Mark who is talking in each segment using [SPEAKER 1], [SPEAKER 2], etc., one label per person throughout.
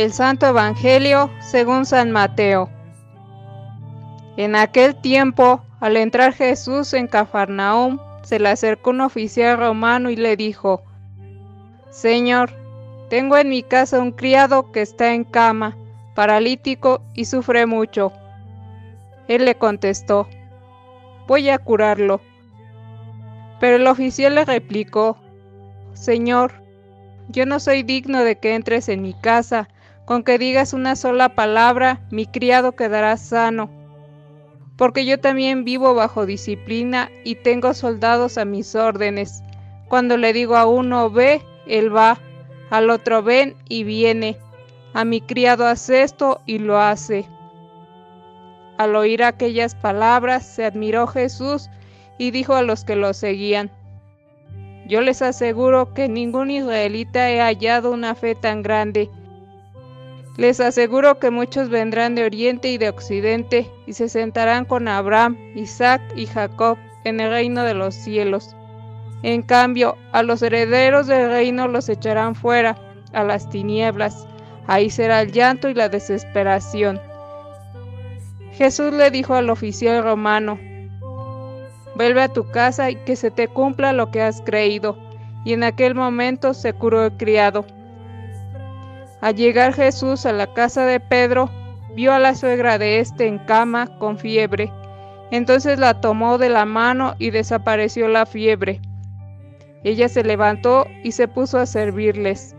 [SPEAKER 1] Del Santo Evangelio según San Mateo. En aquel tiempo, al entrar Jesús en Cafarnaúm, se le acercó un oficial romano y le dijo, Señor, tengo en mi casa un criado que está en cama, paralítico y sufre mucho. Él le contestó, voy a curarlo. Pero el oficial le replicó, Señor, yo no soy digno de que entres en mi casa, con que digas una sola palabra, mi criado quedará sano. Porque yo también vivo bajo disciplina y tengo soldados a mis órdenes. Cuando le digo a uno ve, él va, al otro ven y viene. A mi criado hace esto y lo hace. Al oír aquellas palabras, se admiró Jesús y dijo a los que lo seguían, Yo les aseguro que ningún israelita he hallado una fe tan grande. Les aseguro que muchos vendrán de oriente y de occidente y se sentarán con Abraham, Isaac y Jacob en el reino de los cielos. En cambio, a los herederos del reino los echarán fuera, a las tinieblas. Ahí será el llanto y la desesperación. Jesús le dijo al oficial romano, vuelve a tu casa y que se te cumpla lo que has creído. Y en aquel momento se curó el criado. Al llegar Jesús a la casa de Pedro, vio a la suegra de éste en cama con fiebre. Entonces la tomó de la mano y desapareció la fiebre. Ella se levantó y se puso a servirles.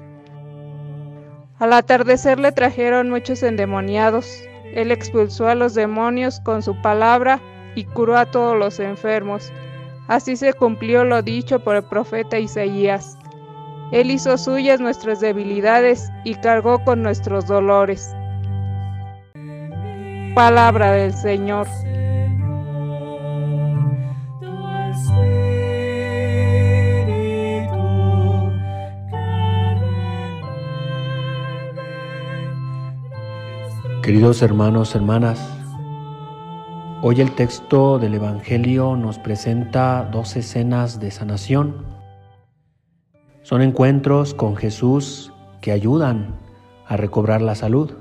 [SPEAKER 1] Al atardecer le trajeron muchos endemoniados. Él expulsó a los demonios con su palabra y curó a todos los enfermos. Así se cumplió lo dicho por el profeta Isaías. Él hizo suyas nuestras debilidades y cargó con nuestros dolores. Palabra del Señor.
[SPEAKER 2] Queridos hermanos, hermanas, Hoy el texto del Evangelio nos presenta dos escenas de sanación. Son encuentros con Jesús que ayudan a recobrar la salud.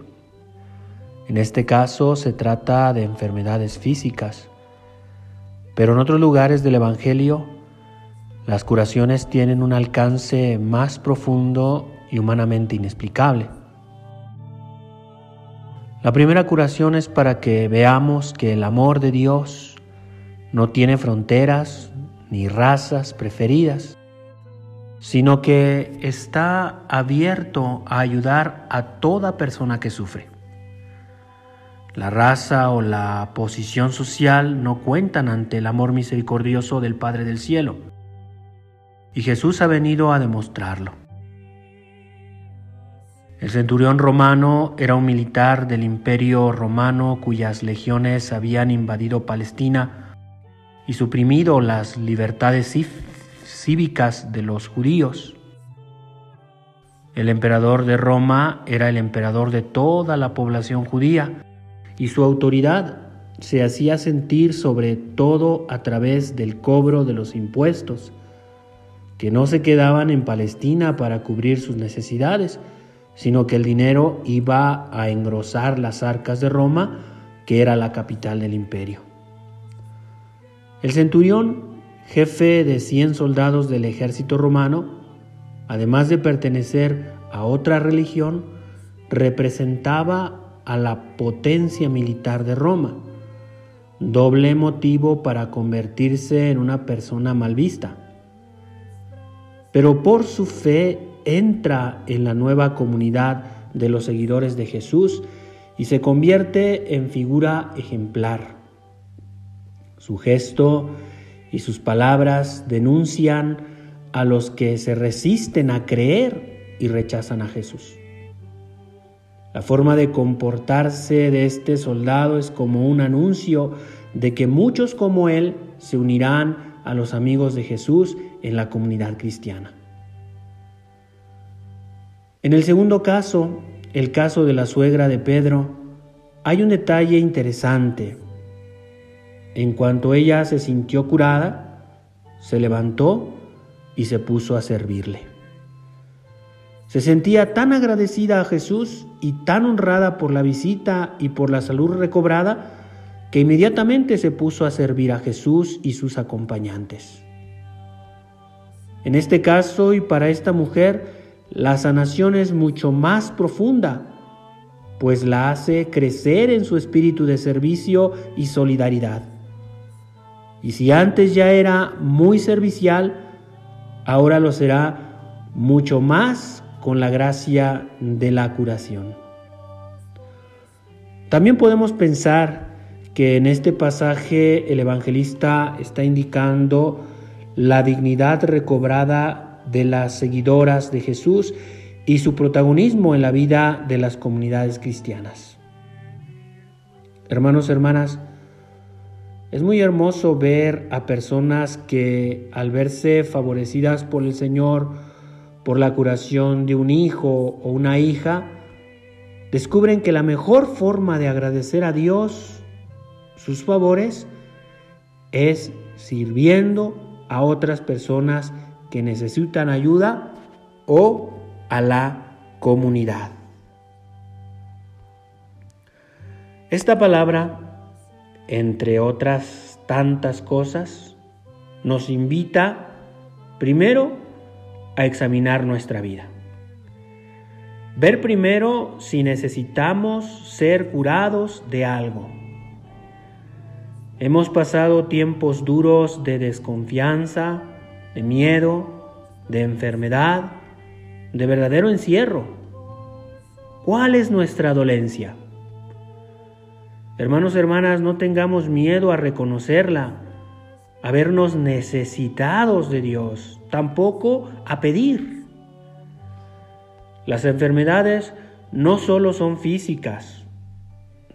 [SPEAKER 2] En este caso se trata de enfermedades físicas, pero en otros lugares del Evangelio las curaciones tienen un alcance más profundo y humanamente inexplicable. La primera curación es para que veamos que el amor de Dios no tiene fronteras ni razas preferidas, sino que está abierto a ayudar a toda persona que sufre. La raza o la posición social no cuentan ante el amor misericordioso del Padre del Cielo, y Jesús ha venido a demostrarlo. El centurión romano era un militar del imperio romano cuyas legiones habían invadido Palestina y suprimido las libertades cívicas de los judíos. El emperador de Roma era el emperador de toda la población judía y su autoridad se hacía sentir sobre todo a través del cobro de los impuestos, que no se quedaban en Palestina para cubrir sus necesidades, sino que el dinero iba a engrosar las arcas de Roma, que era la capital del imperio. El centurión, jefe de 100 soldados del ejército romano, además de pertenecer a otra religión, representaba a la potencia militar de Roma, doble motivo para convertirse en una persona mal vista. Pero por su fe entra en la nueva comunidad de los seguidores de Jesús y se convierte en figura ejemplar. Su gesto y sus palabras denuncian a los que se resisten a creer y rechazan a Jesús. La forma de comportarse de este soldado es como un anuncio de que muchos como él se unirán a los amigos de Jesús en la comunidad cristiana. En el segundo caso, el caso de la suegra de Pedro, hay un detalle interesante. En cuanto ella se sintió curada, se levantó y se puso a servirle. Se sentía tan agradecida a Jesús y tan honrada por la visita y por la salud recobrada que inmediatamente se puso a servir a Jesús y sus acompañantes. En este caso y para esta mujer, la sanación es mucho más profunda, pues la hace crecer en su espíritu de servicio y solidaridad. Y si antes ya era muy servicial, ahora lo será mucho más con la gracia de la curación. También podemos pensar que en este pasaje el evangelista está indicando la dignidad recobrada de las seguidoras de Jesús y su protagonismo en la vida de las comunidades cristianas. Hermanos, hermanas, es muy hermoso ver a personas que al verse favorecidas por el Señor, por la curación de un hijo o una hija, descubren que la mejor forma de agradecer a Dios sus favores es sirviendo a otras personas que necesitan ayuda o a la comunidad. Esta palabra, entre otras tantas cosas, nos invita primero a examinar nuestra vida. Ver primero si necesitamos ser curados de algo Hemos pasado tiempos duros de desconfianza, de miedo, de enfermedad, de verdadero encierro. ¿Cuál es nuestra dolencia? Hermanos, hermanas, no tengamos miedo a reconocerla, a vernos necesitados de Dios, tampoco a pedir. Las enfermedades no solo son físicas,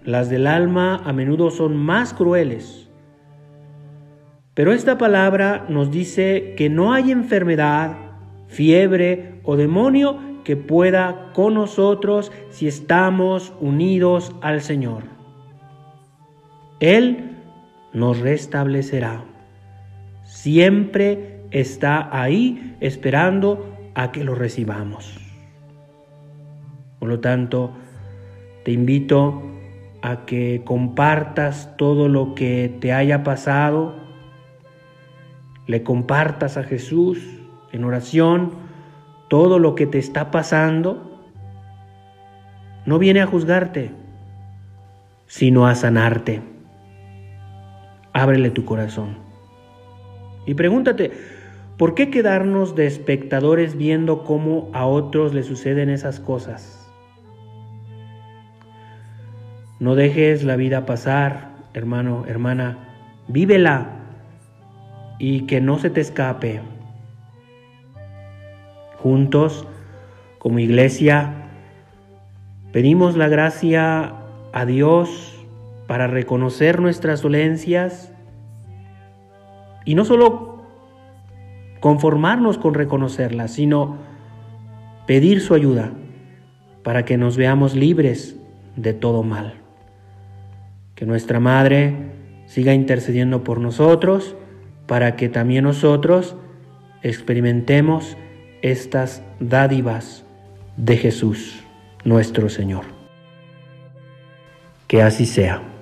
[SPEAKER 2] las del alma a menudo son más crueles. Pero esta palabra nos dice que no hay enfermedad, fiebre o demonio que pueda con nosotros si estamos unidos al Señor. Él nos restablecerá. Siempre está ahí esperando a que lo recibamos. Por lo tanto, te invito a que compartas todo lo que te haya pasado, le compartas a Jesús en oración todo lo que te está pasando, no viene a juzgarte, sino a sanarte. Ábrele tu corazón. Y pregúntate, ¿por qué quedarnos de espectadores viendo cómo a otros le suceden esas cosas? No dejes la vida pasar, hermano, hermana, vívela y que no se te escape. Juntos, como iglesia, pedimos la gracia a Dios para reconocer nuestras dolencias y no solo conformarnos con reconocerlas, sino pedir su ayuda para que nos veamos libres de todo mal. Que nuestra Madre siga intercediendo por nosotros para que también nosotros experimentemos estas dádivas de Jesús, nuestro Señor. Que así sea.